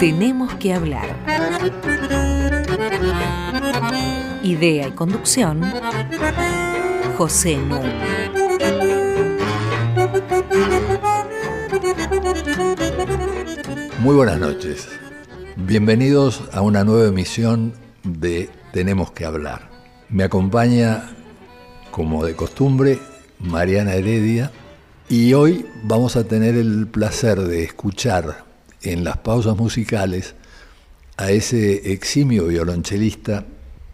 Tenemos que hablar. Idea y conducción, José Nu. Muy buenas noches. Bienvenidos a una nueva emisión de Tenemos que hablar. Me acompaña, como de costumbre, Mariana Heredia y hoy vamos a tener el placer de escuchar en las pausas musicales a ese eximio violonchelista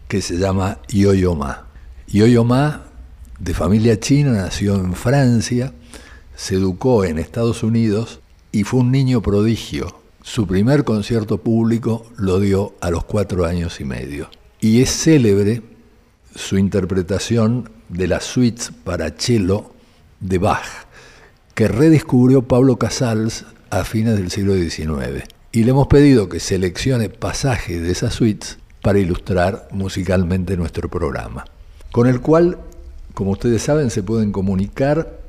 que se llama Yo-Yo Ma. Yo-Yo Ma, de familia china, nació en Francia, se educó en Estados Unidos y fue un niño prodigio. Su primer concierto público lo dio a los cuatro años y medio. Y es célebre su interpretación de las suites para cello de Bach, que redescubrió Pablo Casals a fines del siglo XIX. Y le hemos pedido que seleccione pasajes de esas suites para ilustrar musicalmente nuestro programa, con el cual, como ustedes saben, se pueden comunicar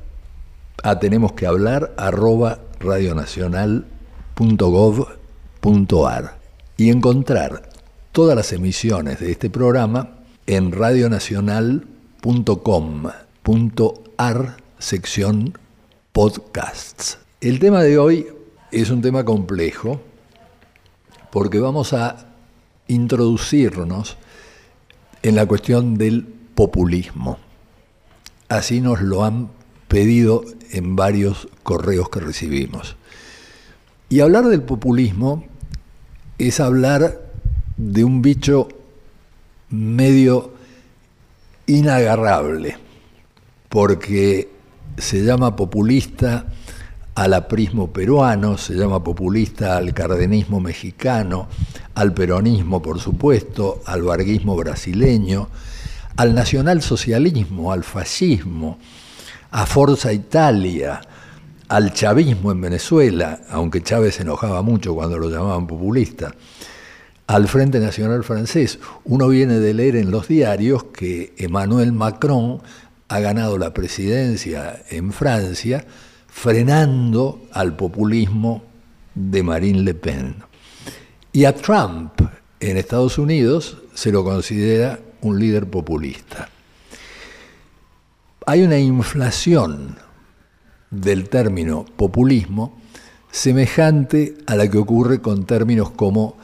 a tenemos que hablar arroba radionacional.gov.ar y encontrar todas las emisiones de este programa en radionacional.com.ar sección podcasts. El tema de hoy es un tema complejo porque vamos a introducirnos en la cuestión del populismo. Así nos lo han pedido en varios correos que recibimos. Y hablar del populismo es hablar de un bicho medio inagarrable, porque se llama populista al aprismo peruano, se llama populista al cardenismo mexicano, al peronismo, por supuesto, al varguismo brasileño, al nacionalsocialismo, al fascismo, a Forza Italia, al chavismo en Venezuela, aunque Chávez se enojaba mucho cuando lo llamaban populista, al Frente Nacional Francés. Uno viene de leer en los diarios que Emmanuel Macron ha ganado la presidencia en Francia frenando al populismo de Marine Le Pen. Y a Trump en Estados Unidos se lo considera un líder populista. Hay una inflación del término populismo semejante a la que ocurre con términos como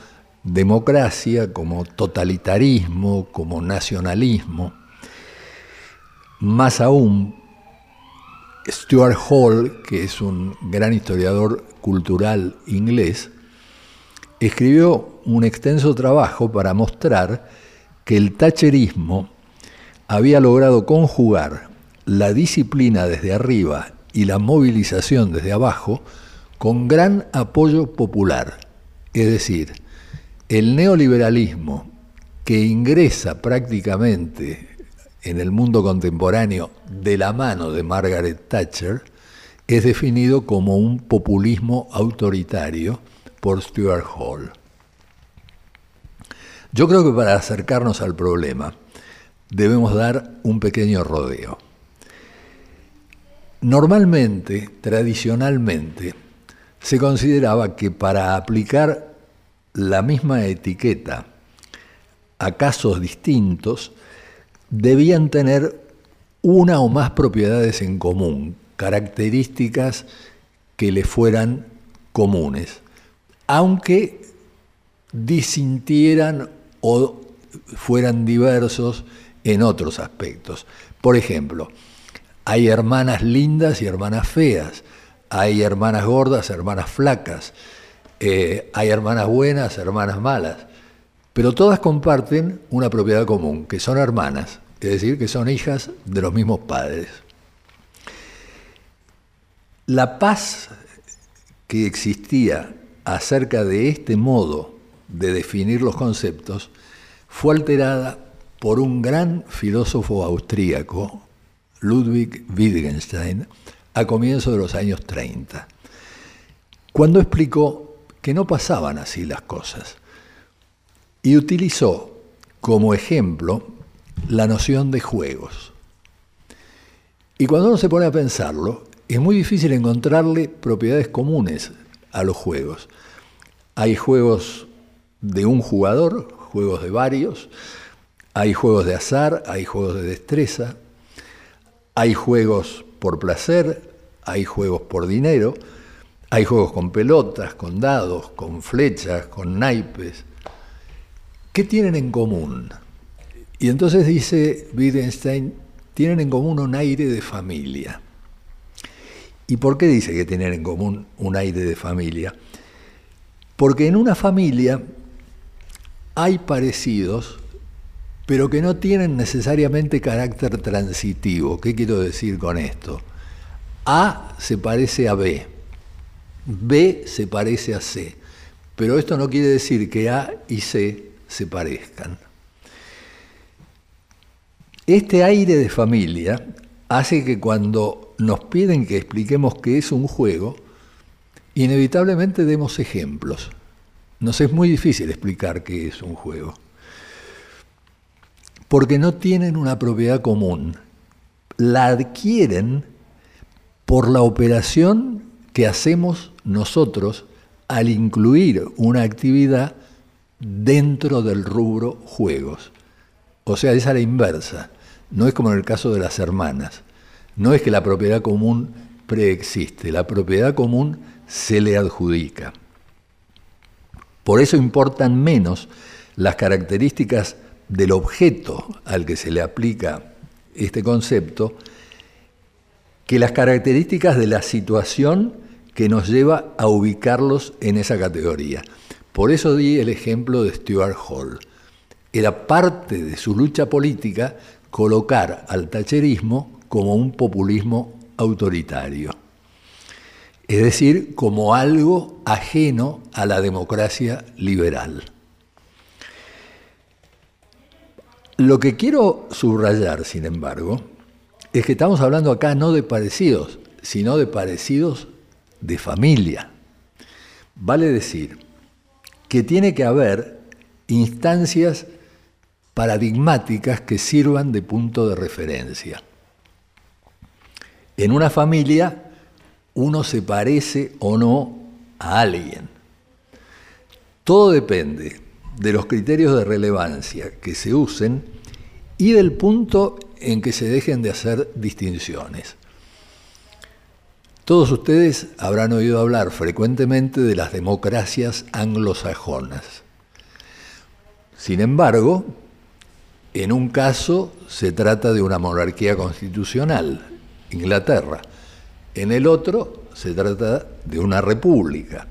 democracia, como totalitarismo, como nacionalismo. Más aún, Stuart Hall, que es un gran historiador cultural inglés, escribió un extenso trabajo para mostrar que el tacherismo había logrado conjugar la disciplina desde arriba y la movilización desde abajo con gran apoyo popular. Es decir, el neoliberalismo que ingresa prácticamente en el mundo contemporáneo de la mano de Margaret Thatcher es definido como un populismo autoritario por Stuart Hall. Yo creo que para acercarnos al problema debemos dar un pequeño rodeo. Normalmente, tradicionalmente, se consideraba que para aplicar la misma etiqueta a casos distintos, debían tener una o más propiedades en común, características que le fueran comunes, aunque disintieran o fueran diversos en otros aspectos. Por ejemplo, hay hermanas lindas y hermanas feas, hay hermanas gordas, hermanas flacas, eh, hay hermanas buenas, hermanas malas pero todas comparten una propiedad común, que son hermanas, es decir, que son hijas de los mismos padres. La paz que existía acerca de este modo de definir los conceptos fue alterada por un gran filósofo austríaco, Ludwig Wittgenstein, a comienzos de los años 30, cuando explicó que no pasaban así las cosas y utilizó como ejemplo la noción de juegos. Y cuando uno se pone a pensarlo, es muy difícil encontrarle propiedades comunes a los juegos. hay juegos de un jugador, juegos de varios, hay juegos de azar, hay juegos de destreza, hay juegos por placer, hay juegos por dinero, hay juegos con pelotas, con dados, con flechas, con naipes. ¿Qué tienen en común? Y entonces dice Wittgenstein, tienen en común un aire de familia. ¿Y por qué dice que tienen en común un aire de familia? Porque en una familia hay parecidos, pero que no tienen necesariamente carácter transitivo. ¿Qué quiero decir con esto? A se parece a B, B se parece a C, pero esto no quiere decir que A y C se parezcan. Este aire de familia hace que cuando nos piden que expliquemos qué es un juego, inevitablemente demos ejemplos. Nos es muy difícil explicar qué es un juego, porque no tienen una propiedad común. La adquieren por la operación que hacemos nosotros al incluir una actividad dentro del rubro juegos. O sea, es a la inversa. No es como en el caso de las hermanas. No es que la propiedad común preexiste, la propiedad común se le adjudica. Por eso importan menos las características del objeto al que se le aplica este concepto que las características de la situación que nos lleva a ubicarlos en esa categoría. Por eso di el ejemplo de Stuart Hall. Era parte de su lucha política colocar al tacherismo como un populismo autoritario, es decir, como algo ajeno a la democracia liberal. Lo que quiero subrayar, sin embargo, es que estamos hablando acá no de parecidos, sino de parecidos de familia. Vale decir que tiene que haber instancias paradigmáticas que sirvan de punto de referencia. En una familia uno se parece o no a alguien. Todo depende de los criterios de relevancia que se usen y del punto en que se dejen de hacer distinciones. Todos ustedes habrán oído hablar frecuentemente de las democracias anglosajonas. Sin embargo, en un caso se trata de una monarquía constitucional, Inglaterra. En el otro se trata de una república.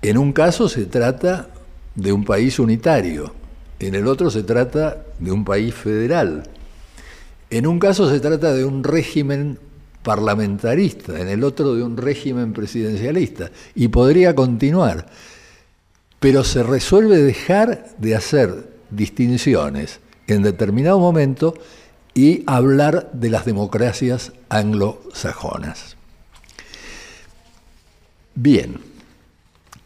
En un caso se trata de un país unitario. En el otro se trata de un país federal. En un caso se trata de un régimen parlamentarista, en el otro de un régimen presidencialista. Y podría continuar. Pero se resuelve dejar de hacer distinciones en determinado momento y hablar de las democracias anglosajonas. Bien,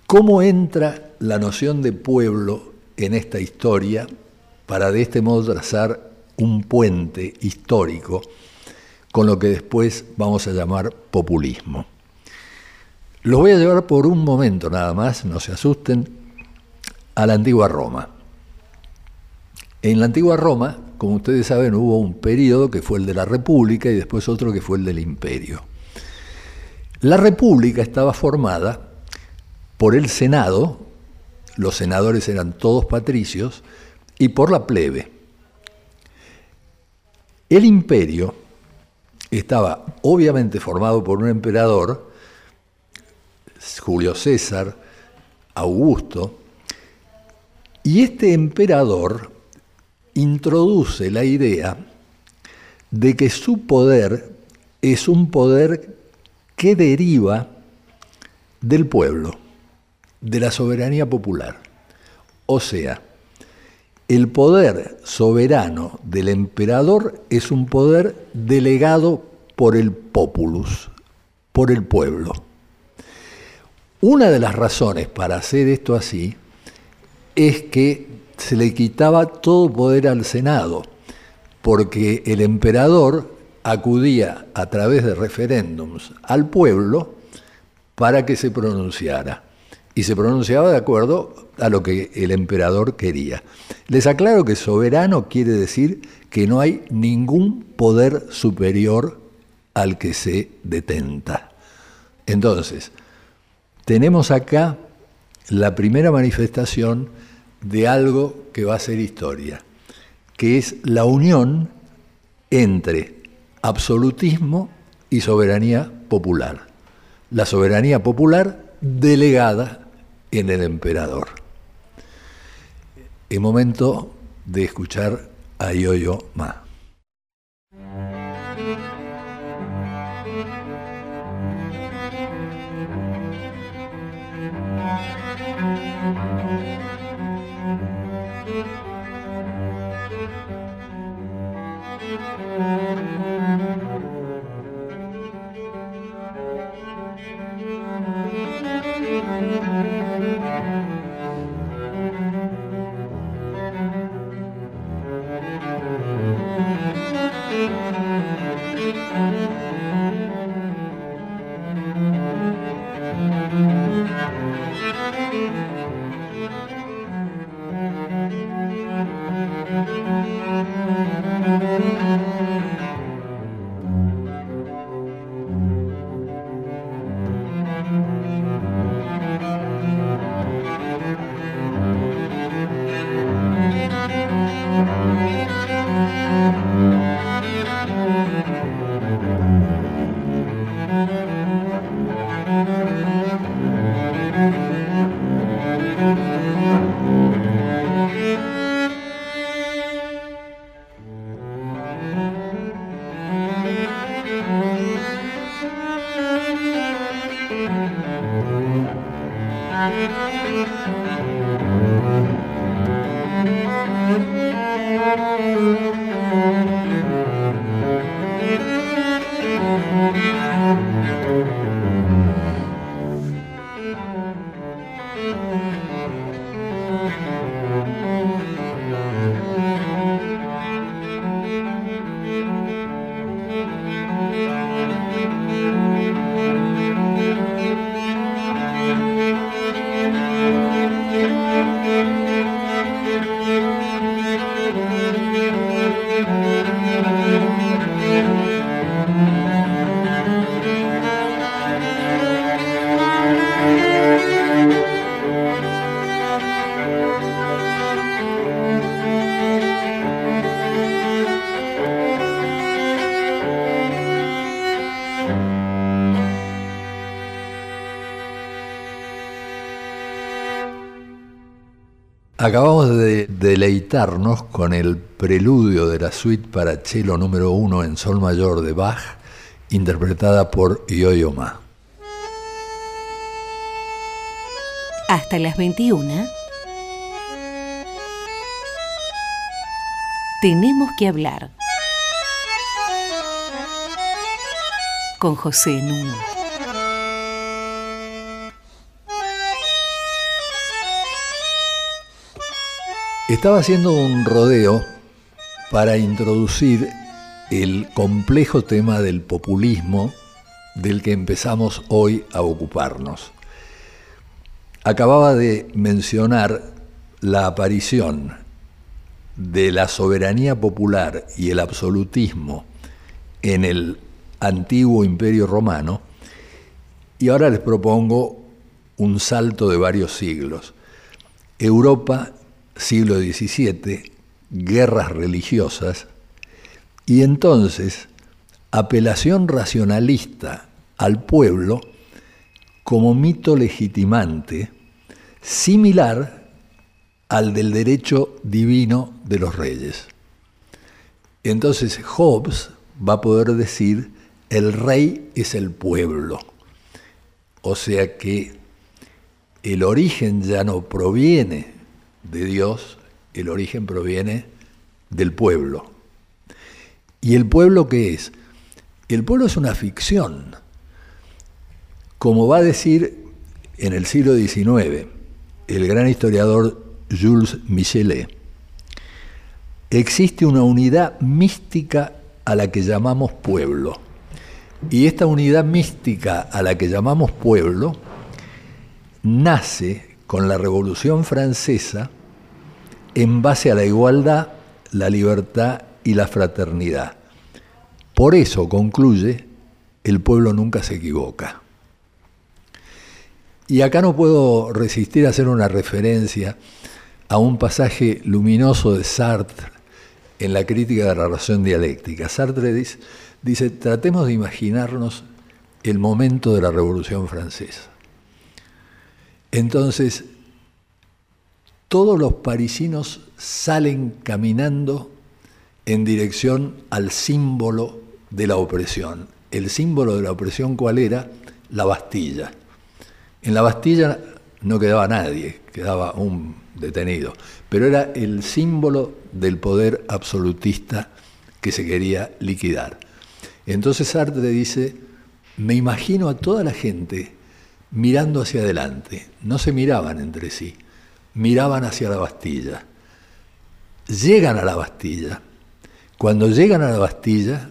¿cómo entra la noción de pueblo en esta historia para de este modo trazar un puente histórico con lo que después vamos a llamar populismo? Los voy a llevar por un momento nada más, no se asusten, a la antigua Roma. En la antigua Roma, como ustedes saben, hubo un periodo que fue el de la República y después otro que fue el del Imperio. La República estaba formada por el Senado, los senadores eran todos patricios, y por la plebe. El imperio estaba obviamente formado por un emperador, Julio César, Augusto, y este emperador introduce la idea de que su poder es un poder que deriva del pueblo, de la soberanía popular. O sea, el poder soberano del emperador es un poder delegado por el populus, por el pueblo. Una de las razones para hacer esto así es que se le quitaba todo poder al Senado, porque el emperador acudía a través de referéndums al pueblo para que se pronunciara. Y se pronunciaba de acuerdo a lo que el emperador quería. Les aclaro que soberano quiere decir que no hay ningún poder superior al que se detenta. Entonces, tenemos acá la primera manifestación de algo que va a ser historia, que es la unión entre absolutismo y soberanía popular. La soberanía popular delegada en el emperador. Es momento de escuchar a Yoyo Ma. Acabamos de deleitarnos con el preludio de la suite para cello número uno en sol mayor de Bach, interpretada por Yo-Yo Ma. Hasta las 21. Tenemos que hablar. Con José Nuno. Estaba haciendo un rodeo para introducir el complejo tema del populismo del que empezamos hoy a ocuparnos. Acababa de mencionar la aparición de la soberanía popular y el absolutismo en el antiguo imperio romano y ahora les propongo un salto de varios siglos. Europa siglo XVII, guerras religiosas, y entonces apelación racionalista al pueblo como mito legitimante, similar al del derecho divino de los reyes. Entonces Hobbes va a poder decir, el rey es el pueblo. O sea que el origen ya no proviene de Dios, el origen proviene del pueblo. ¿Y el pueblo qué es? El pueblo es una ficción. Como va a decir en el siglo XIX el gran historiador Jules Michelet, existe una unidad mística a la que llamamos pueblo. Y esta unidad mística a la que llamamos pueblo nace con la Revolución Francesa en base a la igualdad, la libertad y la fraternidad. Por eso concluye, el pueblo nunca se equivoca. Y acá no puedo resistir a hacer una referencia a un pasaje luminoso de Sartre en la crítica de la relación dialéctica. Sartre dice, dice, tratemos de imaginarnos el momento de la Revolución Francesa. Entonces, todos los parisinos salen caminando en dirección al símbolo de la opresión. El símbolo de la opresión, ¿cuál era? La Bastilla. En la Bastilla no quedaba nadie, quedaba un detenido, pero era el símbolo del poder absolutista que se quería liquidar. Entonces Sartre dice, me imagino a toda la gente mirando hacia adelante, no se miraban entre sí, miraban hacia la Bastilla. Llegan a la Bastilla. Cuando llegan a la Bastilla,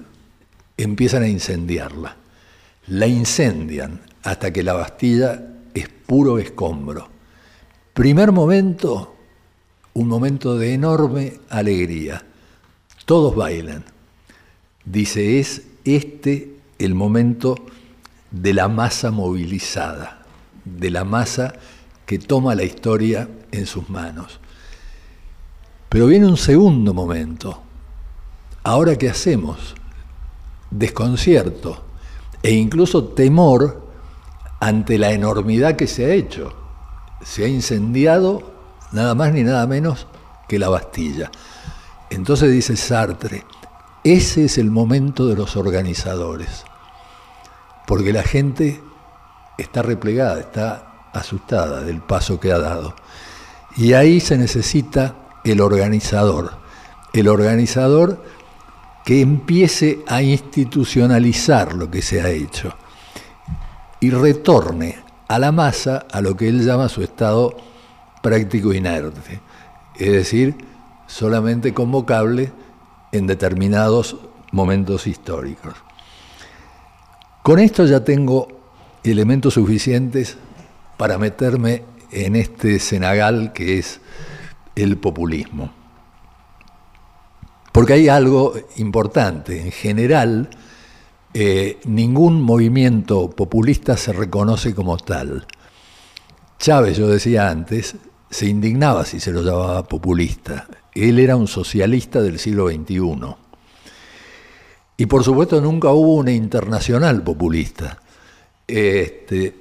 empiezan a incendiarla. La incendian hasta que la Bastilla es puro escombro. Primer momento, un momento de enorme alegría. Todos bailan. Dice, es este el momento de la masa movilizada, de la masa que toma la historia en sus manos. Pero viene un segundo momento. Ahora, ¿qué hacemos? Desconcierto e incluso temor ante la enormidad que se ha hecho. Se ha incendiado nada más ni nada menos que la Bastilla. Entonces dice Sartre, ese es el momento de los organizadores, porque la gente está replegada, está asustada del paso que ha dado. Y ahí se necesita el organizador, el organizador que empiece a institucionalizar lo que se ha hecho y retorne a la masa a lo que él llama su estado práctico inerte, es decir, solamente convocable en determinados momentos históricos. Con esto ya tengo elementos suficientes para meterme en este cenagal que es el populismo. Porque hay algo importante. En general, eh, ningún movimiento populista se reconoce como tal. Chávez, yo decía antes, se indignaba si se lo llamaba populista. Él era un socialista del siglo XXI. Y por supuesto nunca hubo una internacional populista. Este,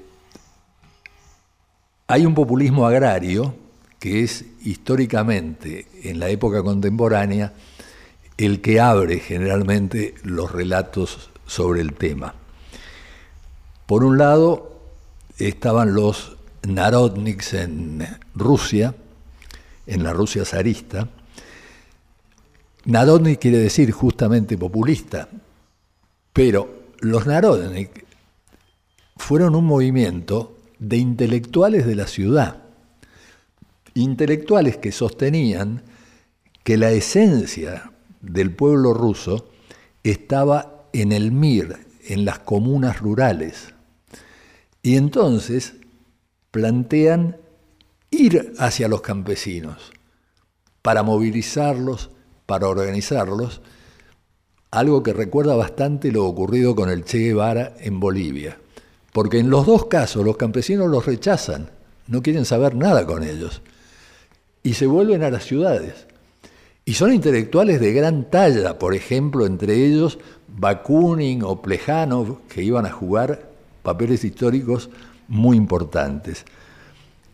hay un populismo agrario que es históricamente, en la época contemporánea, el que abre generalmente los relatos sobre el tema. Por un lado estaban los narodniks en Rusia, en la Rusia zarista. Narodnik quiere decir justamente populista, pero los narodnik fueron un movimiento de intelectuales de la ciudad, intelectuales que sostenían que la esencia del pueblo ruso estaba en el MIR, en las comunas rurales. Y entonces plantean ir hacia los campesinos para movilizarlos, para organizarlos, algo que recuerda bastante lo ocurrido con el Che Guevara en Bolivia. Porque en los dos casos los campesinos los rechazan, no quieren saber nada con ellos. Y se vuelven a las ciudades. Y son intelectuales de gran talla, por ejemplo, entre ellos Bakunin o Plejanov, que iban a jugar papeles históricos muy importantes.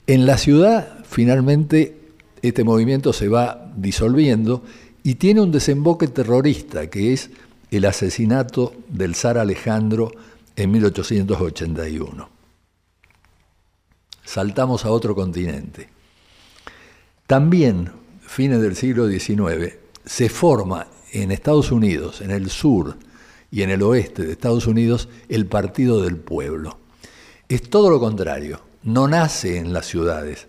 En la ciudad, finalmente, este movimiento se va disolviendo y tiene un desemboque terrorista, que es el asesinato del zar Alejandro en 1881. Saltamos a otro continente. También, fines del siglo XIX, se forma en Estados Unidos, en el sur y en el oeste de Estados Unidos, el Partido del Pueblo. Es todo lo contrario, no nace en las ciudades,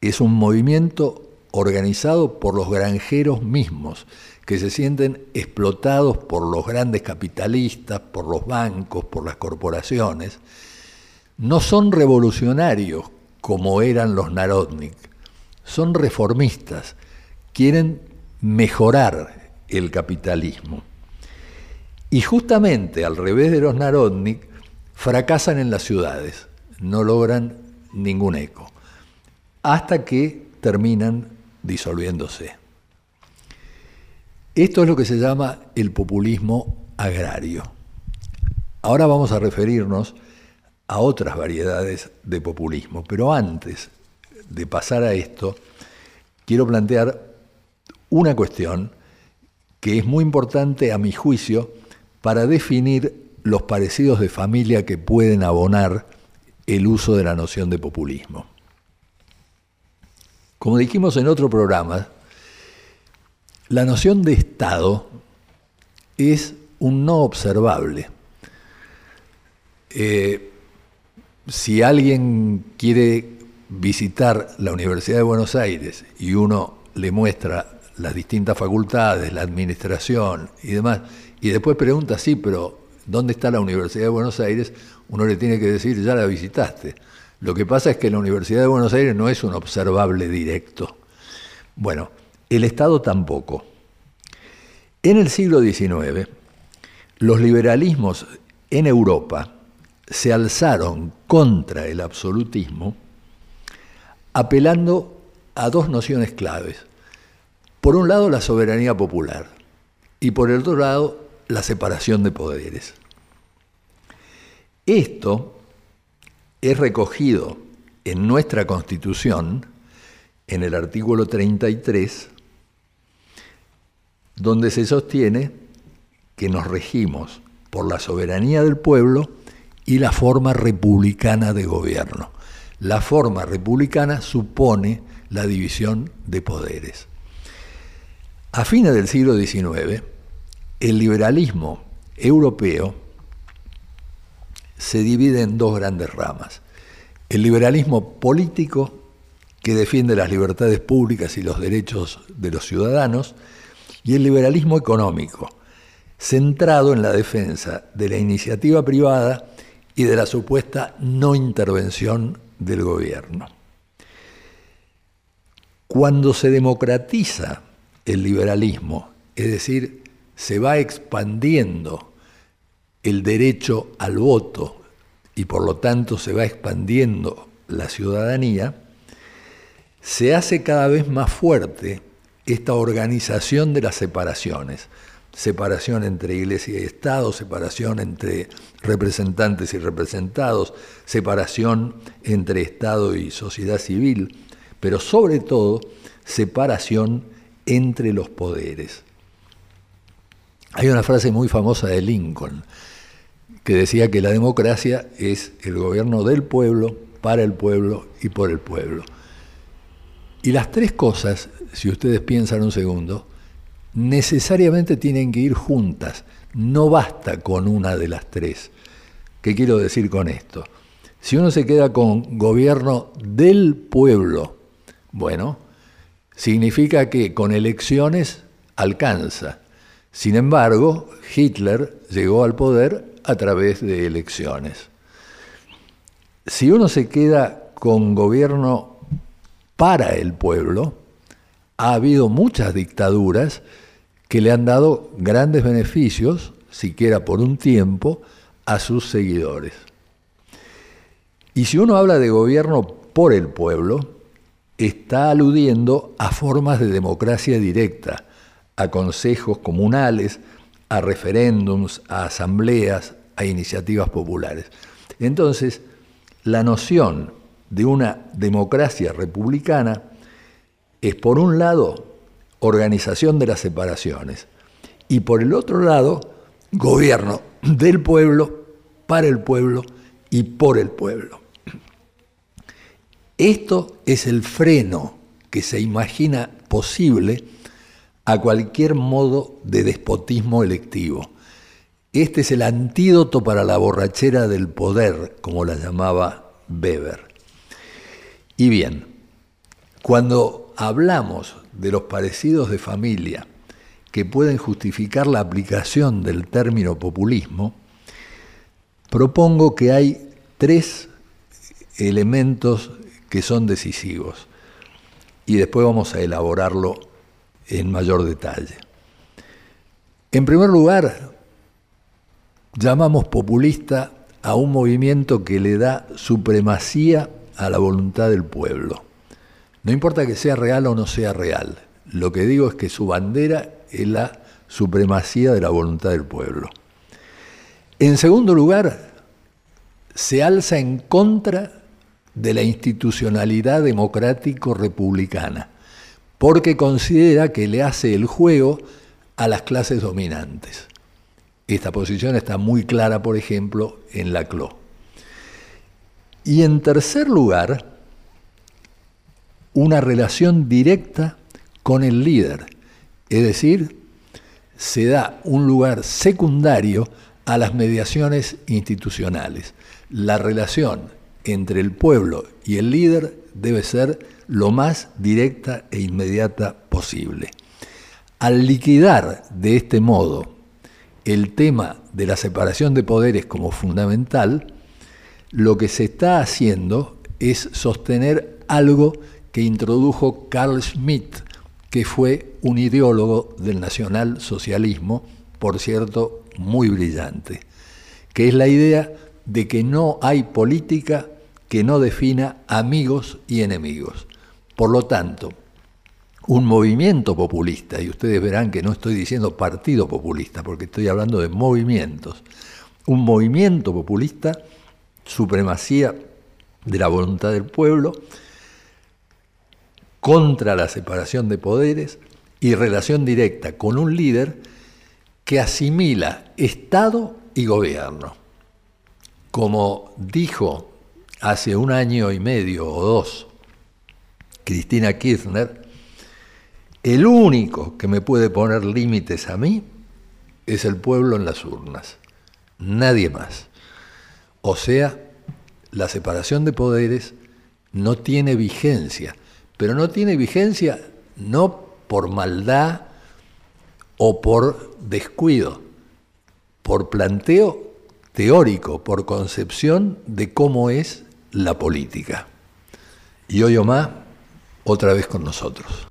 es un movimiento organizado por los granjeros mismos, que se sienten explotados por los grandes capitalistas, por los bancos, por las corporaciones, no son revolucionarios como eran los Narodnik, son reformistas, quieren mejorar el capitalismo. Y justamente al revés de los Narodnik, fracasan en las ciudades, no logran ningún eco, hasta que terminan disolviéndose. Esto es lo que se llama el populismo agrario. Ahora vamos a referirnos a otras variedades de populismo, pero antes de pasar a esto, quiero plantear una cuestión que es muy importante a mi juicio para definir los parecidos de familia que pueden abonar el uso de la noción de populismo. Como dijimos en otro programa, la noción de Estado es un no observable. Eh, si alguien quiere visitar la Universidad de Buenos Aires y uno le muestra las distintas facultades, la administración y demás, y después pregunta, sí, pero ¿dónde está la Universidad de Buenos Aires? Uno le tiene que decir, ya la visitaste. Lo que pasa es que la Universidad de Buenos Aires no es un observable directo. Bueno, el Estado tampoco. En el siglo XIX, los liberalismos en Europa se alzaron contra el absolutismo apelando a dos nociones claves. Por un lado, la soberanía popular y por el otro lado, la separación de poderes. Esto es recogido en nuestra Constitución, en el artículo 33, donde se sostiene que nos regimos por la soberanía del pueblo y la forma republicana de gobierno. La forma republicana supone la división de poderes. A fines del siglo XIX, el liberalismo europeo se divide en dos grandes ramas. El liberalismo político, que defiende las libertades públicas y los derechos de los ciudadanos, y el liberalismo económico, centrado en la defensa de la iniciativa privada y de la supuesta no intervención del gobierno. Cuando se democratiza el liberalismo, es decir, se va expandiendo el derecho al voto y por lo tanto se va expandiendo la ciudadanía, se hace cada vez más fuerte esta organización de las separaciones, separación entre iglesia y Estado, separación entre representantes y representados, separación entre Estado y sociedad civil, pero sobre todo separación entre los poderes. Hay una frase muy famosa de Lincoln que decía que la democracia es el gobierno del pueblo, para el pueblo y por el pueblo. Y las tres cosas, si ustedes piensan un segundo, necesariamente tienen que ir juntas. No basta con una de las tres. ¿Qué quiero decir con esto? Si uno se queda con gobierno del pueblo, bueno, significa que con elecciones alcanza. Sin embargo, Hitler llegó al poder a través de elecciones. Si uno se queda con gobierno para el pueblo, ha habido muchas dictaduras que le han dado grandes beneficios, siquiera por un tiempo, a sus seguidores. Y si uno habla de gobierno por el pueblo, está aludiendo a formas de democracia directa, a consejos comunales, a referéndums, a asambleas, a iniciativas populares. Entonces, la noción de una democracia republicana es, por un lado, organización de las separaciones. Y por el otro lado, gobierno del pueblo, para el pueblo y por el pueblo. Esto es el freno que se imagina posible a cualquier modo de despotismo electivo. Este es el antídoto para la borrachera del poder, como la llamaba Weber. Y bien, cuando hablamos de los parecidos de familia que pueden justificar la aplicación del término populismo, propongo que hay tres elementos que son decisivos. Y después vamos a elaborarlo en mayor detalle. En primer lugar, llamamos populista a un movimiento que le da supremacía a la voluntad del pueblo. No importa que sea real o no sea real, lo que digo es que su bandera es la supremacía de la voluntad del pueblo. En segundo lugar, se alza en contra de la institucionalidad democrático-republicana, porque considera que le hace el juego a las clases dominantes. Esta posición está muy clara, por ejemplo, en la CLO. Y en tercer lugar, una relación directa con el líder, es decir, se da un lugar secundario a las mediaciones institucionales. La relación entre el pueblo y el líder debe ser lo más directa e inmediata posible. Al liquidar de este modo el tema de la separación de poderes como fundamental, lo que se está haciendo es sostener algo que introdujo Carl Schmitt, que fue un ideólogo del nacionalsocialismo, por cierto, muy brillante, que es la idea de que no hay política que no defina amigos y enemigos. Por lo tanto, un movimiento populista, y ustedes verán que no estoy diciendo partido populista, porque estoy hablando de movimientos, un movimiento populista, supremacía de la voluntad del pueblo, contra la separación de poderes y relación directa con un líder que asimila Estado y gobierno. Como dijo hace un año y medio o dos Cristina Kirchner, el único que me puede poner límites a mí es el pueblo en las urnas, nadie más. O sea, la separación de poderes no tiene vigencia, pero no tiene vigencia no por maldad o por descuido, por planteo teórico, por concepción de cómo es la política. Y hoy más, otra vez con nosotros.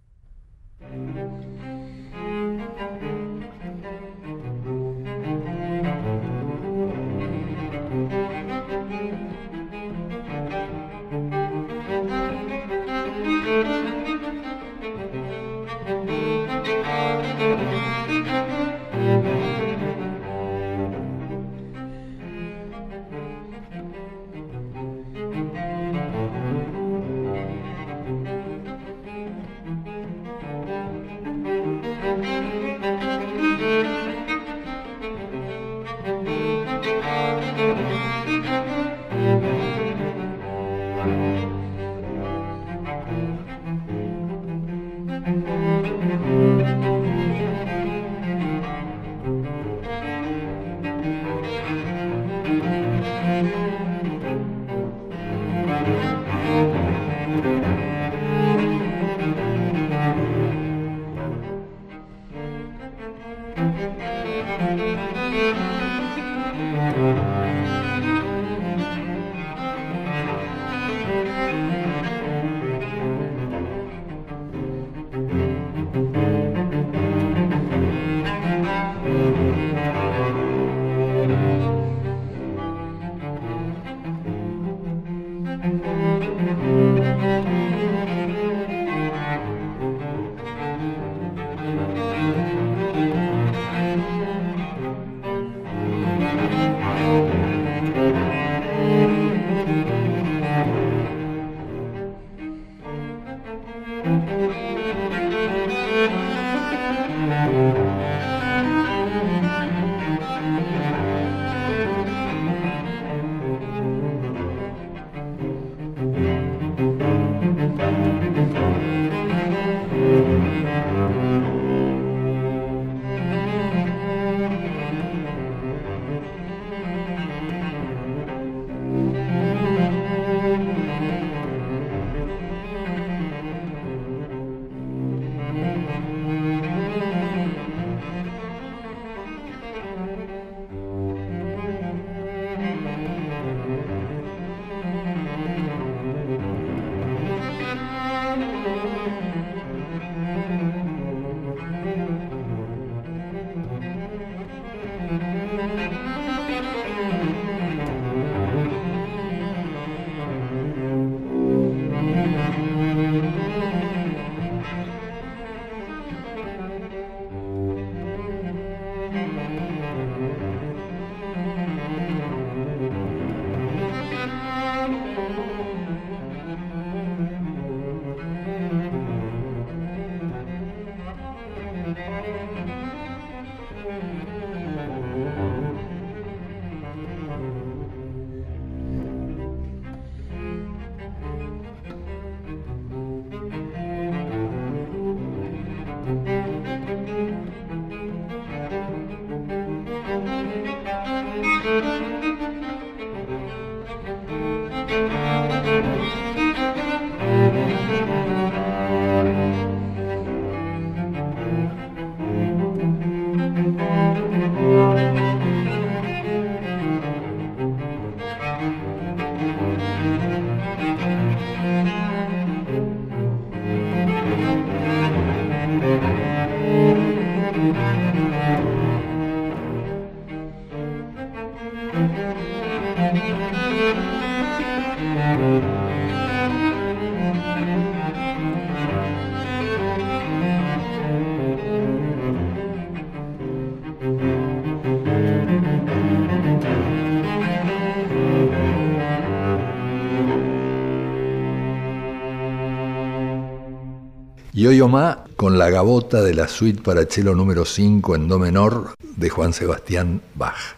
Ma con la gabota de la suite para cello número 5 en do menor de Juan Sebastián Bach.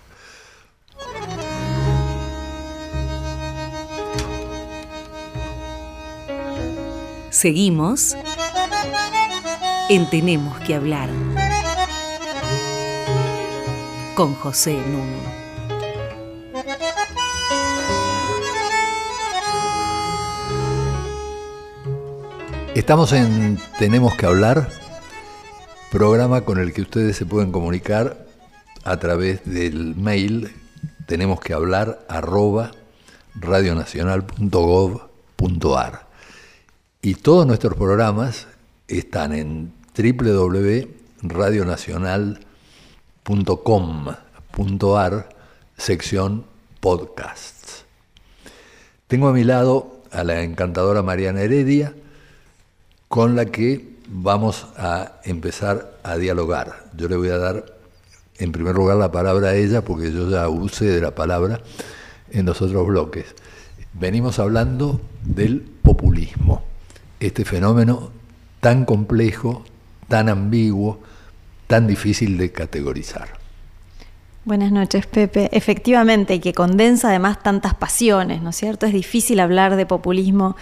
Seguimos en Tenemos que hablar con José Nuno. Estamos en Tenemos que hablar, programa con el que ustedes se pueden comunicar a través del mail tenemos que hablar arroba radionacional.gov.ar. Y todos nuestros programas están en www.radionacional.com.ar, sección podcasts. Tengo a mi lado a la encantadora Mariana Heredia, con la que vamos a empezar a dialogar. Yo le voy a dar en primer lugar la palabra a ella porque yo ya usé de la palabra en los otros bloques. Venimos hablando del populismo, este fenómeno tan complejo, tan ambiguo, tan difícil de categorizar. Buenas noches, Pepe. Efectivamente, y que condensa además tantas pasiones, ¿no es cierto? Es difícil hablar de populismo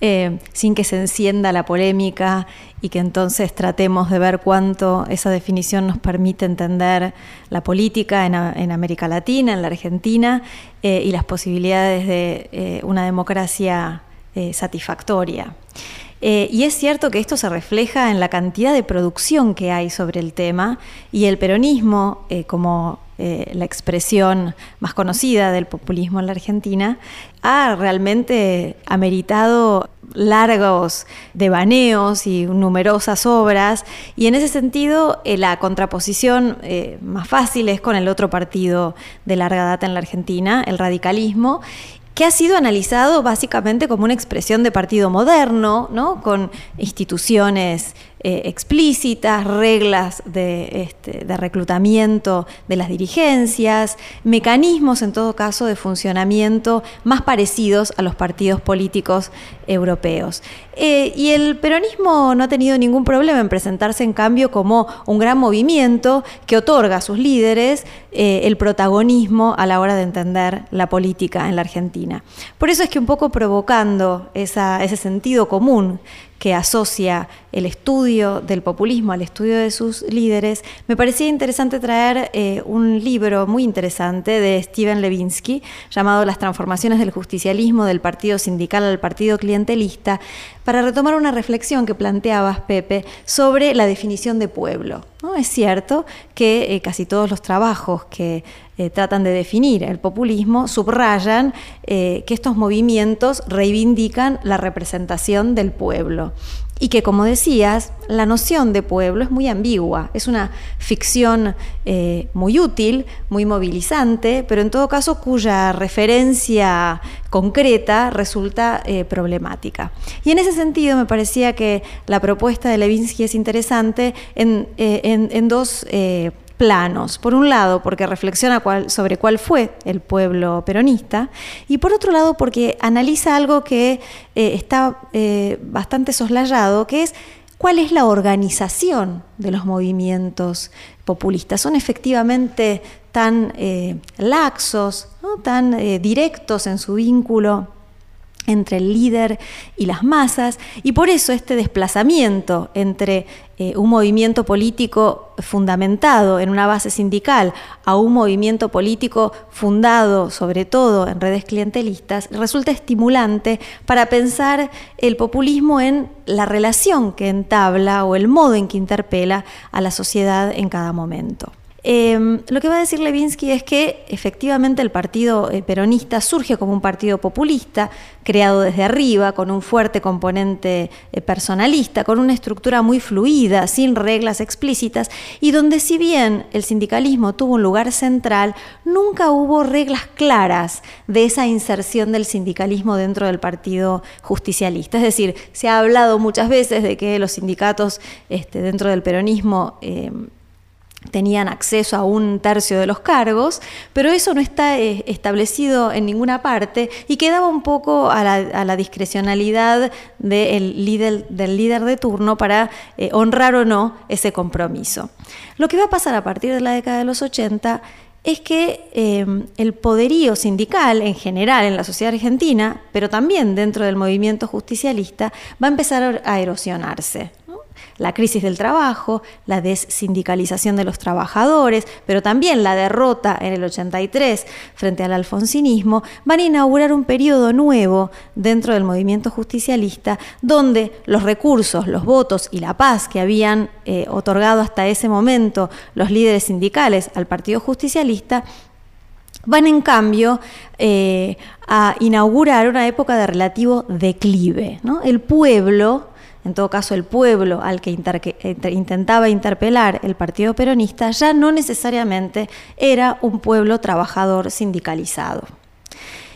eh, sin que se encienda la polémica y que entonces tratemos de ver cuánto esa definición nos permite entender la política en, América Latina, en la Argentina, eh, y las posibilidades de eh, una democracia satisfactoria. y es cierto que esto se refleja en la cantidad de producción que hay sobre el tema y el peronismo como eh, la expresión más conocida del populismo en la Argentina, ha realmente ameritado largos devaneos y numerosas obras, y en ese sentido eh, la contraposición eh, más fácil es con el otro partido de larga data en la Argentina, el radicalismo, que ha sido analizado básicamente como una expresión de partido moderno, ¿no? con instituciones eh, explícitas, reglas este, de, reclutamiento de las dirigencias, mecanismos en todo caso de funcionamiento más parecidos a los partidos políticos europeos. Eh, y el peronismo no ha tenido ningún problema en presentarse en cambio como un gran movimiento que otorga a sus líderes eh, el protagonismo a la hora de entender la política en la Argentina. Por eso es que un poco provocando ese sentido común que asocia el estudio del populismo al estudio de sus líderes, me parecía interesante traer eh, un libro muy interesante de Steven Levinsky llamado Las transformaciones del justicialismo del partido sindical al partido clientelista, para retomar una reflexión que planteabas, Pepe, sobre la definición de pueblo. Es cierto que eh, casi todos los trabajos que eh, tratan de definir el populismo subrayan que estos movimientos reivindican la representación del pueblo y que, como decías, la noción de pueblo es muy ambigua, es una ficción eh, muy útil, muy movilizante, pero en todo caso cuya referencia concreta resulta eh, problemática. Y en ese sentido me parecía que la propuesta de Levinsky es interesante en, eh, dos planos. Por un lado, porque reflexiona sobre cuál fue el pueblo peronista, y por otro lado, porque analiza algo que eh, está eh, bastante soslayado, que es cuál es la organización de los movimientos populistas. ¿Son efectivamente tan eh, laxos, tan directos en su vínculo entre el líder y las masas, y por eso este desplazamiento entre eh, un movimiento político fundamentado en una base sindical a un movimiento político fundado sobre todo en redes clientelistas resulta estimulante para pensar el populismo en la relación que entabla o el modo en que interpela a la sociedad en cada momento. Em, lo que va a decir Levinsky es que efectivamente el partido eh, peronista surge como un partido populista, creado desde arriba, con un fuerte componente eh, personalista, con una estructura muy fluida, sin reglas explícitas, y donde si bien el sindicalismo tuvo un lugar central, nunca hubo reglas claras de esa inserción del sindicalismo dentro del partido justicialista. Es decir, se ha hablado muchas veces de que los sindicatos este, dentro del peronismo em, tenían acceso a un tercio de los cargos, pero eso no está eh, establecido en ninguna parte y quedaba un poco a la, discrecionalidad del líder, del líder de turno para eh, honrar o no ese compromiso. Lo que va a pasar a partir de la década de los 80 es que eh, el poderío sindical en general en la sociedad argentina, pero también dentro del movimiento justicialista, va a empezar a erosionarse la crisis del trabajo, la dessindicalización de los trabajadores, pero también la derrota en el 83 frente al alfonsinismo, van a inaugurar un periodo nuevo dentro del movimiento justicialista, donde los recursos, los votos y la paz que habían eh, otorgado hasta ese momento los líderes sindicales al Partido Justicialista, van en cambio eh, a inaugurar una época de relativo declive. El pueblo en todo caso el pueblo al que intentaba interpelar el Partido Peronista, ya no necesariamente era un pueblo trabajador sindicalizado.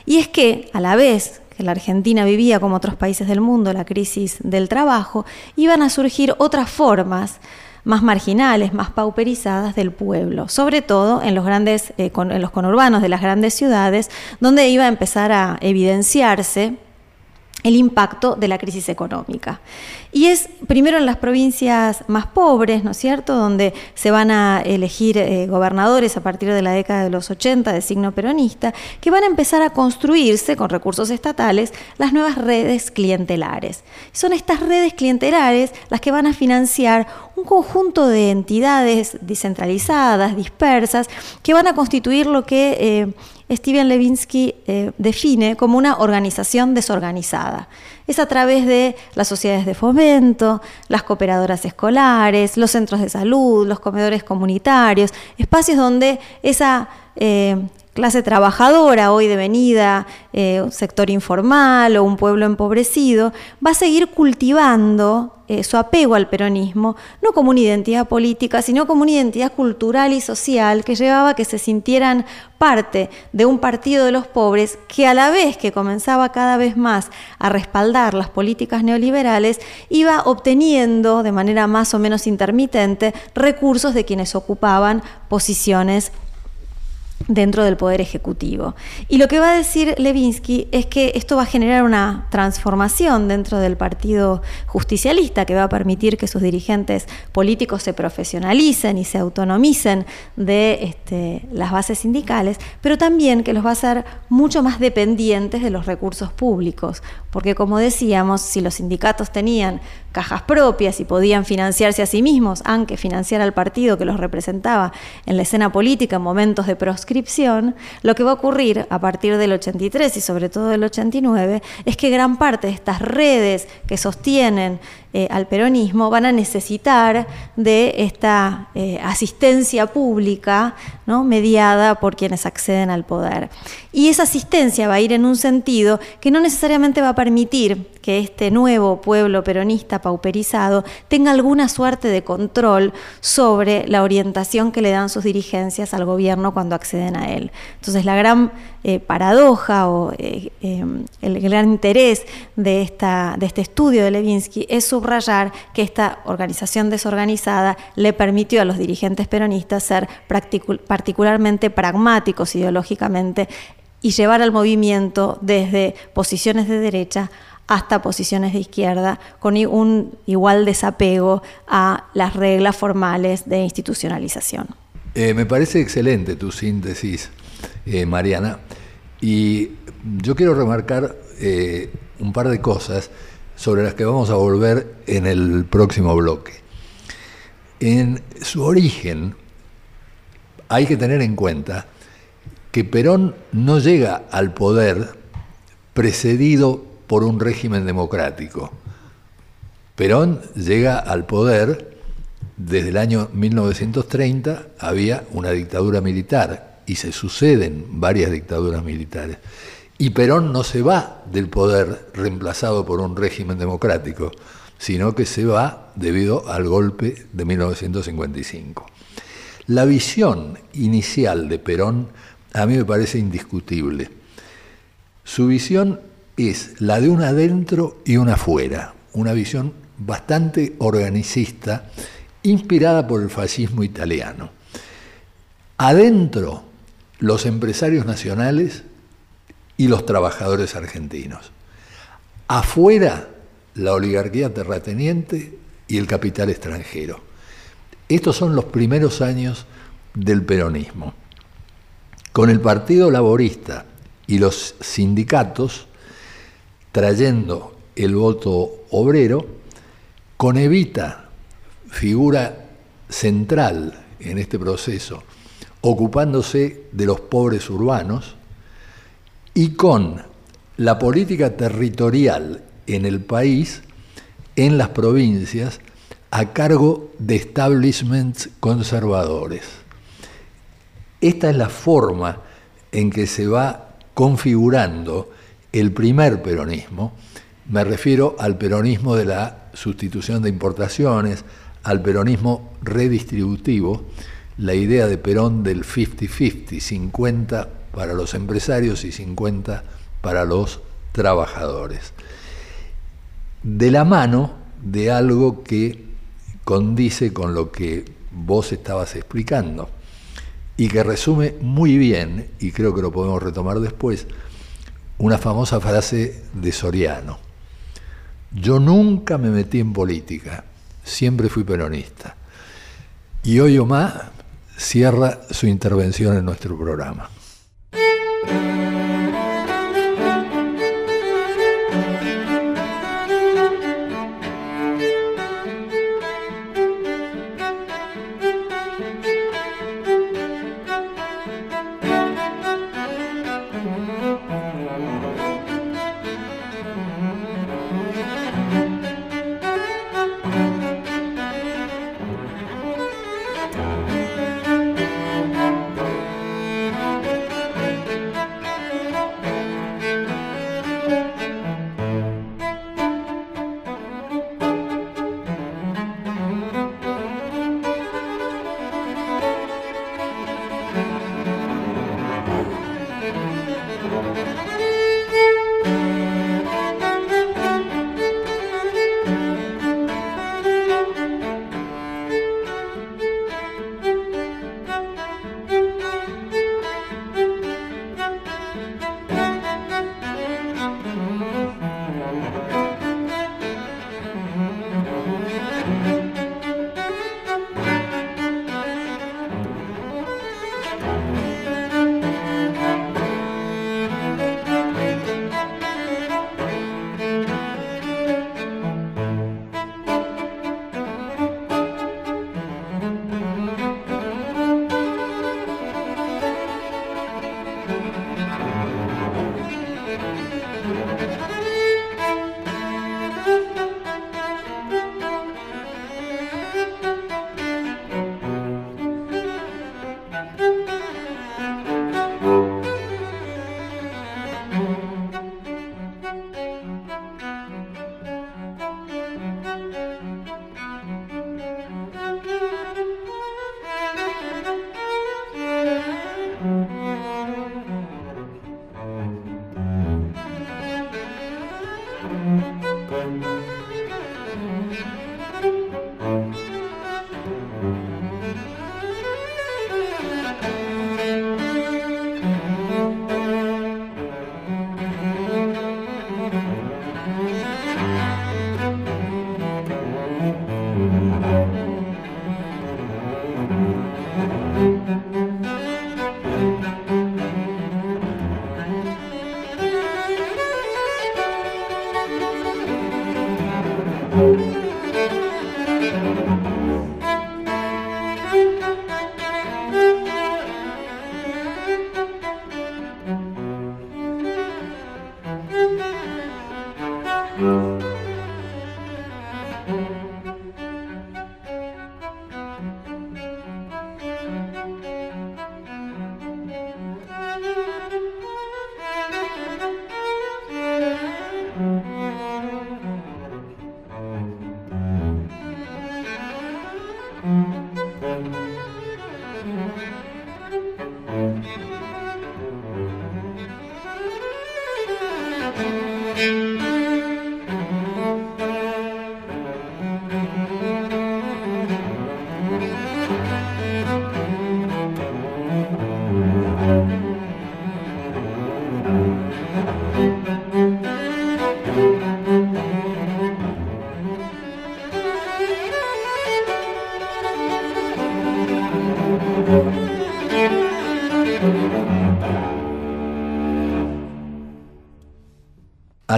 Y es que, a la vez que la Argentina vivía, como otros países del mundo, la crisis del trabajo, iban a surgir otras formas más marginales, más pauperizadas del pueblo, sobre todo en los grandes, eh, en los conurbanos de las grandes ciudades, donde iba a empezar a evidenciarse el impacto de la crisis económica. Y es primero en las provincias más pobres, ¿no es cierto?, donde se van a elegir eh, gobernadores a partir de la década de los 80 de signo peronista, que van a empezar a construirse con recursos estatales las nuevas redes clientelares. Son estas redes clientelares las que van a financiar un conjunto de entidades descentralizadas, dispersas, que van a constituir lo que... Eh, Steven Levinsky eh, define como una organización desorganizada. Es a través de las sociedades de fomento, las cooperadoras escolares, los centros de salud, los comedores comunitarios, espacios donde esa eh, clase trabajadora, hoy devenida eh, sector informal o un pueblo empobrecido, va a seguir cultivando eh, su apego al peronismo, no como una identidad política, sino como una identidad cultural y social que llevaba a que se sintieran parte de un partido de los pobres que a la vez que comenzaba cada vez más a respaldar las políticas neoliberales, iba obteniendo de manera más o menos intermitente recursos de quienes ocupaban posiciones dentro del Poder Ejecutivo. Y lo que va a decir Levinsky es que esto va a generar una transformación dentro del Partido Justicialista que va a permitir que sus dirigentes políticos se profesionalicen y se autonomicen de este, las bases sindicales, pero también que los va a hacer mucho más dependientes de los recursos públicos, porque como decíamos, si los sindicatos tenían cajas propias y podían financiarse a sí mismos, aunque financiar al partido que los representaba en la escena política en momentos de proscripción, lo que va a ocurrir a partir del 83 y sobre todo del 89 es que gran parte de estas redes que sostienen eh, al peronismo van a necesitar de esta eh, asistencia pública mediada por quienes acceden al poder. Y esa asistencia va a ir en un sentido que no necesariamente va a permitir que este nuevo pueblo peronista pauperizado tenga alguna suerte de control sobre la orientación que le dan sus dirigencias al gobierno cuando acceden a él. Entonces la gran eh, paradoja o eh, em, el gran interés de, esta, de este estudio de Levinsky es subrayar que esta organización desorganizada le permitió a los dirigentes peronistas ser particularmente pragmáticos ideológicamente y llevar al movimiento desde posiciones de derecha hasta posiciones de izquierda, con un igual desapego a las reglas formales de institucionalización. Eh, me parece excelente tu síntesis, eh, Mariana, y yo quiero remarcar eh, un par de cosas sobre las que vamos a volver en el próximo bloque. En su origen hay que tener en cuenta que Perón no llega al poder precedido por un régimen democrático. Perón llega al poder desde el año 1930, había una dictadura militar y se suceden varias dictaduras militares. Y Perón no se va del poder reemplazado por un régimen democrático, sino que se va debido al golpe de 1955. La visión inicial de Perón a mí me parece indiscutible. Su visión es la de un adentro y una afuera, una visión bastante organicista, inspirada por el fascismo italiano. Adentro, los empresarios nacionales y los trabajadores argentinos. Afuera, la oligarquía terrateniente y el capital extranjero. Estos son los primeros años del peronismo con el Partido Laborista y los sindicatos trayendo el voto obrero, con Evita, figura central en este proceso, ocupándose de los pobres urbanos, y con la política territorial en el país, en las provincias, a cargo de establishments conservadores. Esta es la forma en que se va configurando el primer peronismo. Me refiero al peronismo de la sustitución de importaciones, al peronismo redistributivo, la idea de Perón del 50-50, 50 para los empresarios y 50 para los trabajadores. De la mano de algo que condice con lo que vos estabas explicando y que resume muy bien, y creo que lo podemos retomar después, una famosa frase de Soriano. Yo nunca me metí en política, siempre fui peronista. Y hoy Omar cierra su intervención en nuestro programa.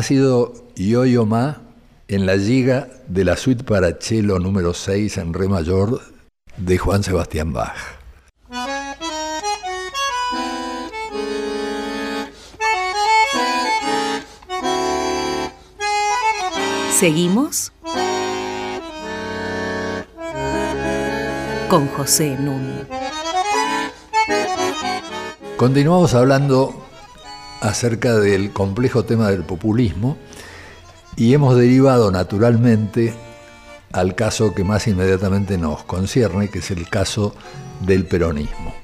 Ha sido Yo-Yo Ma en la giga de la suite para cello número 6 en re mayor de Juan Sebastián Bach. Seguimos con José Nun. Continuamos hablando acerca del complejo tema del populismo y hemos derivado naturalmente al caso que más inmediatamente nos concierne, que es el caso del peronismo.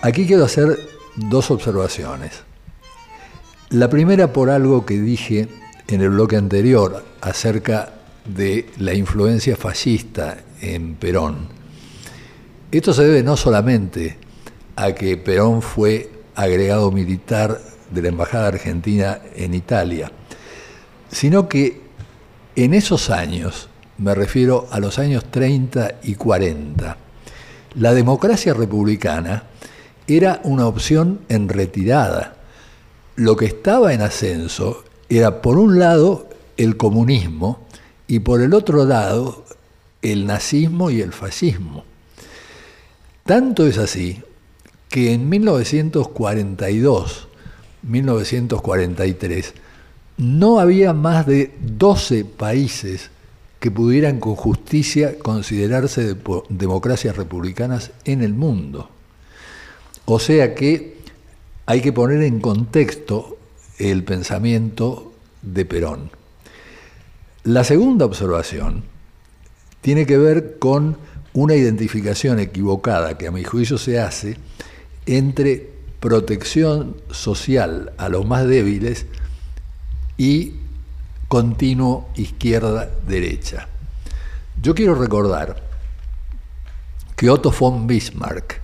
Aquí quiero hacer dos observaciones. La primera por algo que dije en el bloque anterior acerca de la influencia fascista en Perón. Esto se debe no solamente a que Perón fue agregado militar de la Embajada Argentina en Italia, sino que en esos años, me refiero a los años 30 y 40, la democracia republicana era una opción en retirada. Lo que estaba en ascenso era, por un lado, el comunismo y por el otro lado, el nazismo y el fascismo. Tanto es así que en 1942, 1943, no había más de 12 países que pudieran con justicia considerarse democracias republicanas en el mundo. O sea que hay que poner en contexto el pensamiento de Perón. La segunda observación tiene que ver con una identificación equivocada que a mi juicio se hace entre protección social a los más débiles y continuo izquierda-derecha. Yo quiero recordar que Otto von Bismarck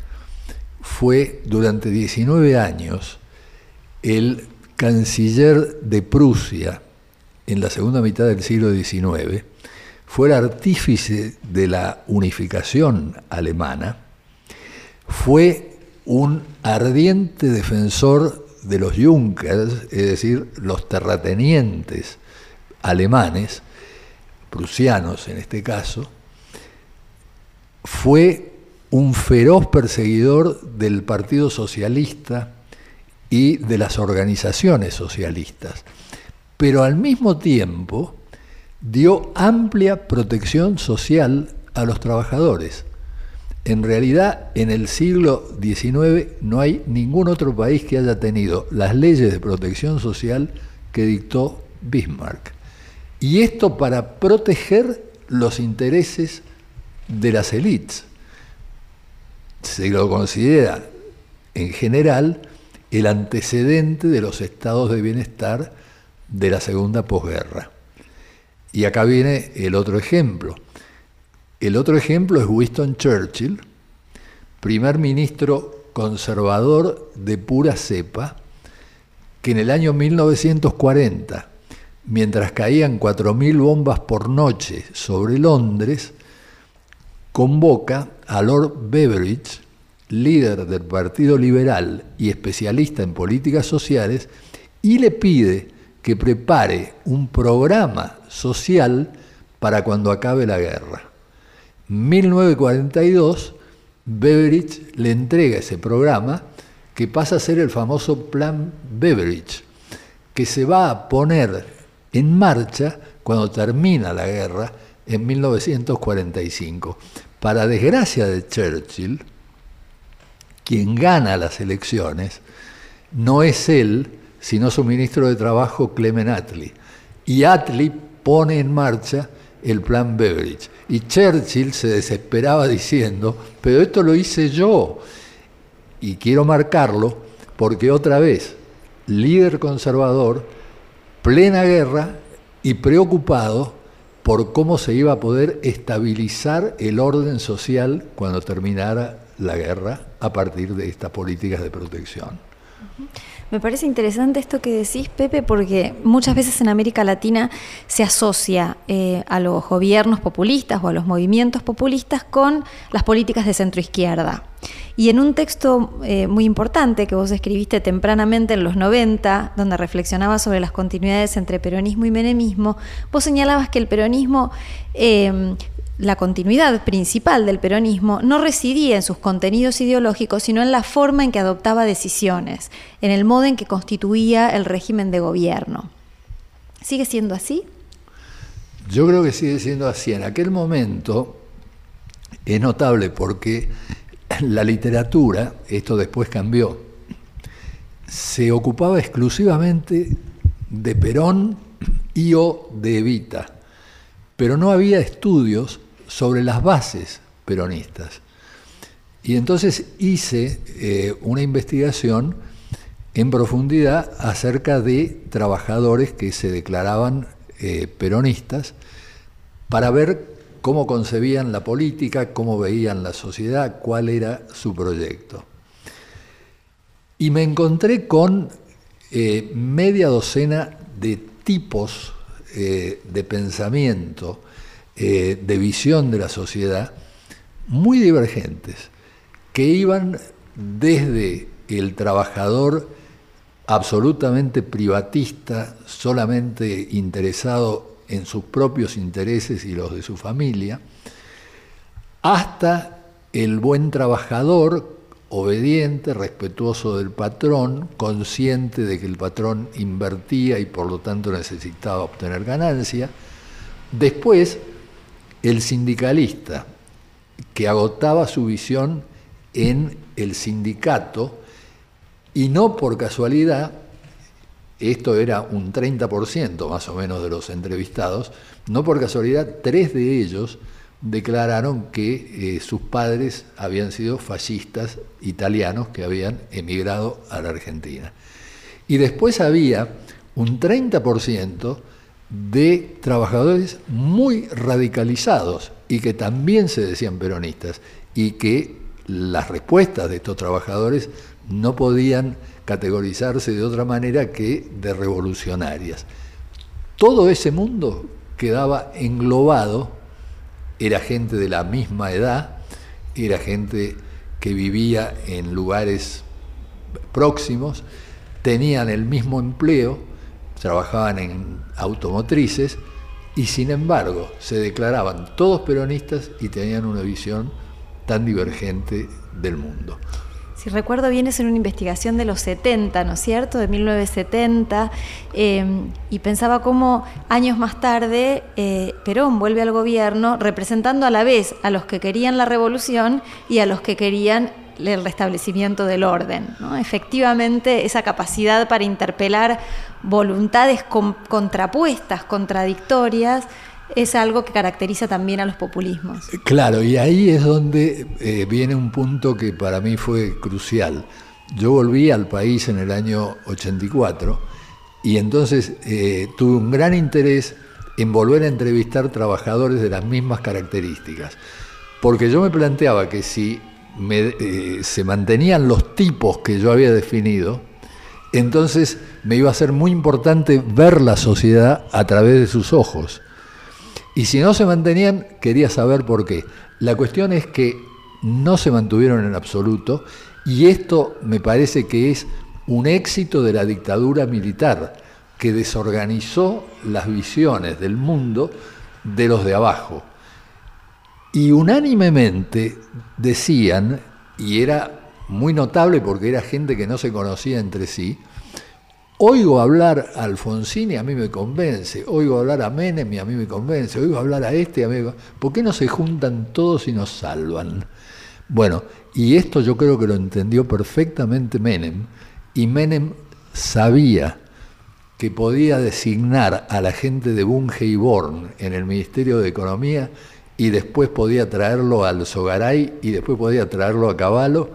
fue durante 19 años el canciller de Prusia en la segunda mitad del siglo XIX, fue el artífice de la unificación alemana, fue un ardiente defensor de los Junkers, es decir, los terratenientes alemanes, prusianos en este caso, fue un feroz perseguidor del Partido Socialista y de las organizaciones socialistas, pero al mismo tiempo dio amplia protección social a los trabajadores. En realidad, en el siglo XIX no hay ningún otro país que haya tenido las leyes de protección social que dictó Bismarck. Y esto para proteger los intereses de las élites. Se lo considera en general el antecedente de los estados de bienestar de la segunda posguerra. Y acá viene el otro ejemplo. El otro ejemplo es Winston Churchill, primer ministro conservador de pura cepa, que en el año 1940, mientras caían 4.000 bombas por noche sobre Londres, convoca a Lord Beveridge, líder del Partido Liberal y especialista en políticas sociales, y le pide que prepare un programa social para cuando acabe la guerra. 1942, Beveridge le entrega ese programa que pasa a ser el famoso Plan Beveridge, que se va a poner en marcha cuando termina la guerra en 1945. Para desgracia de Churchill, quien gana las elecciones no es él, sino su ministro de Trabajo, Clement Attlee. Y Attlee pone en marcha el plan Beveridge. Y Churchill se desesperaba diciendo, pero esto lo hice yo. Y quiero marcarlo porque otra vez, líder conservador, plena guerra y preocupado por cómo se iba a poder estabilizar el orden social cuando terminara la guerra a partir de estas políticas de protección. Me parece interesante esto que decís, Pepe, porque muchas veces en América Latina se asocia eh, a los gobiernos populistas o a los movimientos populistas con las políticas de centro izquierda. Y en un texto eh, muy importante que vos escribiste tempranamente en los 90, donde reflexionabas sobre las continuidades entre peronismo y menemismo, vos señalabas que el peronismo eh, la continuidad principal del peronismo no residía en sus contenidos ideológicos, sino en la forma en que adoptaba decisiones, en el modo en que constituía el régimen de gobierno. ¿Sigue siendo así? Yo creo que sigue siendo así. En aquel momento es notable porque la literatura, esto después cambió, se ocupaba exclusivamente de Perón y o de Evita, pero no había estudios sobre las bases peronistas. Y entonces hice eh, una investigación en profundidad acerca de trabajadores que se declaraban eh, peronistas para ver cómo concebían la política, cómo veían la sociedad, cuál era su proyecto. Y me encontré con eh, media docena de tipos de pensamiento eh, de visión de la sociedad muy divergentes, que iban desde el trabajador absolutamente privatista, solamente interesado en sus propios intereses y los de su familia, hasta el buen trabajador, obediente, respetuoso del patrón, consciente de que el patrón invertía y por lo tanto necesitaba obtener ganancia. Después, el sindicalista que agotaba su visión en el sindicato y no por casualidad, esto era un 30% más o menos de los entrevistados, no por casualidad, tres de ellos declararon que eh, sus padres habían sido fascistas italianos que habían emigrado a la Argentina. Y después había un 30% de trabajadores muy radicalizados y que también se decían peronistas y que las respuestas de estos trabajadores no podían categorizarse de otra manera que de revolucionarias. Todo ese mundo quedaba englobado, era gente de la misma edad, era gente que vivía en lugares próximos, tenían el mismo empleo, trabajaban en automotrices y sin embargo se declaraban todos peronistas y tenían una visión tan divergente del mundo. Si recuerdo bien, es en una investigación de los 70, ¿no es cierto? De 1970, em, y pensaba cómo años más tarde eh, Perón vuelve al gobierno representando a la vez a los que querían la revolución y a los que querían el restablecimiento del orden. Efectivamente, esa capacidad para interpelar voluntades contrapuestas, contradictorias, es algo que caracteriza también a los populismos. Claro, y ahí es donde eh, viene un punto que para mí fue crucial. Yo volví al país en el año 84 y entonces eh, tuve un gran interés en volver a entrevistar trabajadores de las mismas características, porque yo me planteaba que si eh, se mantenían los tipos que yo había definido, entonces me iba a ser muy importante ver la sociedad a través de sus ojos. Y si no se mantenían, quería saber por qué. La cuestión es que no se mantuvieron en absoluto y esto me parece que es un éxito de la dictadura militar, que desorganizó las visiones del mundo de los de abajo. Y unánimemente decían, y era muy notable porque era gente que no se conocía entre sí, oigo hablar a Alfonsín y a mí me convence, oigo hablar a Menem y a mí me convence, oigo hablar a este y a mí me ¿Por qué no se juntan todos y nos salvan? Bueno, y esto yo creo que lo entendió perfectamente Menem, y Menem sabía que podía designar a la gente de Bunge y Born en el Ministerio de Economía y después podía traerlo al Sogaray y después podía traerlo a Caballo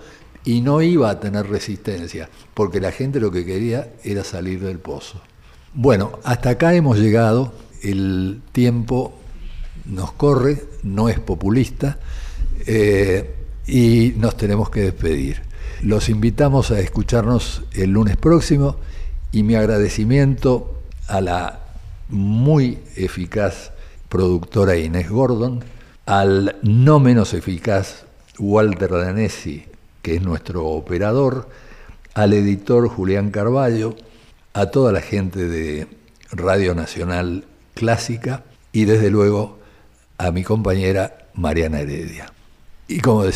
y no iba a tener resistencia, porque la gente lo que quería era salir del pozo. Bueno, hasta acá hemos llegado, el tiempo nos corre, no es populista, eh, y nos tenemos que despedir. Los invitamos a escucharnos el lunes próximo y mi agradecimiento a la muy eficaz productora Inés Gordon, al no menos eficaz Walter Danesi, que es nuestro operador, al editor Julián Carballo, a toda la gente de Radio Nacional Clásica y desde luego a mi compañera Mariana Heredia. Y como decía,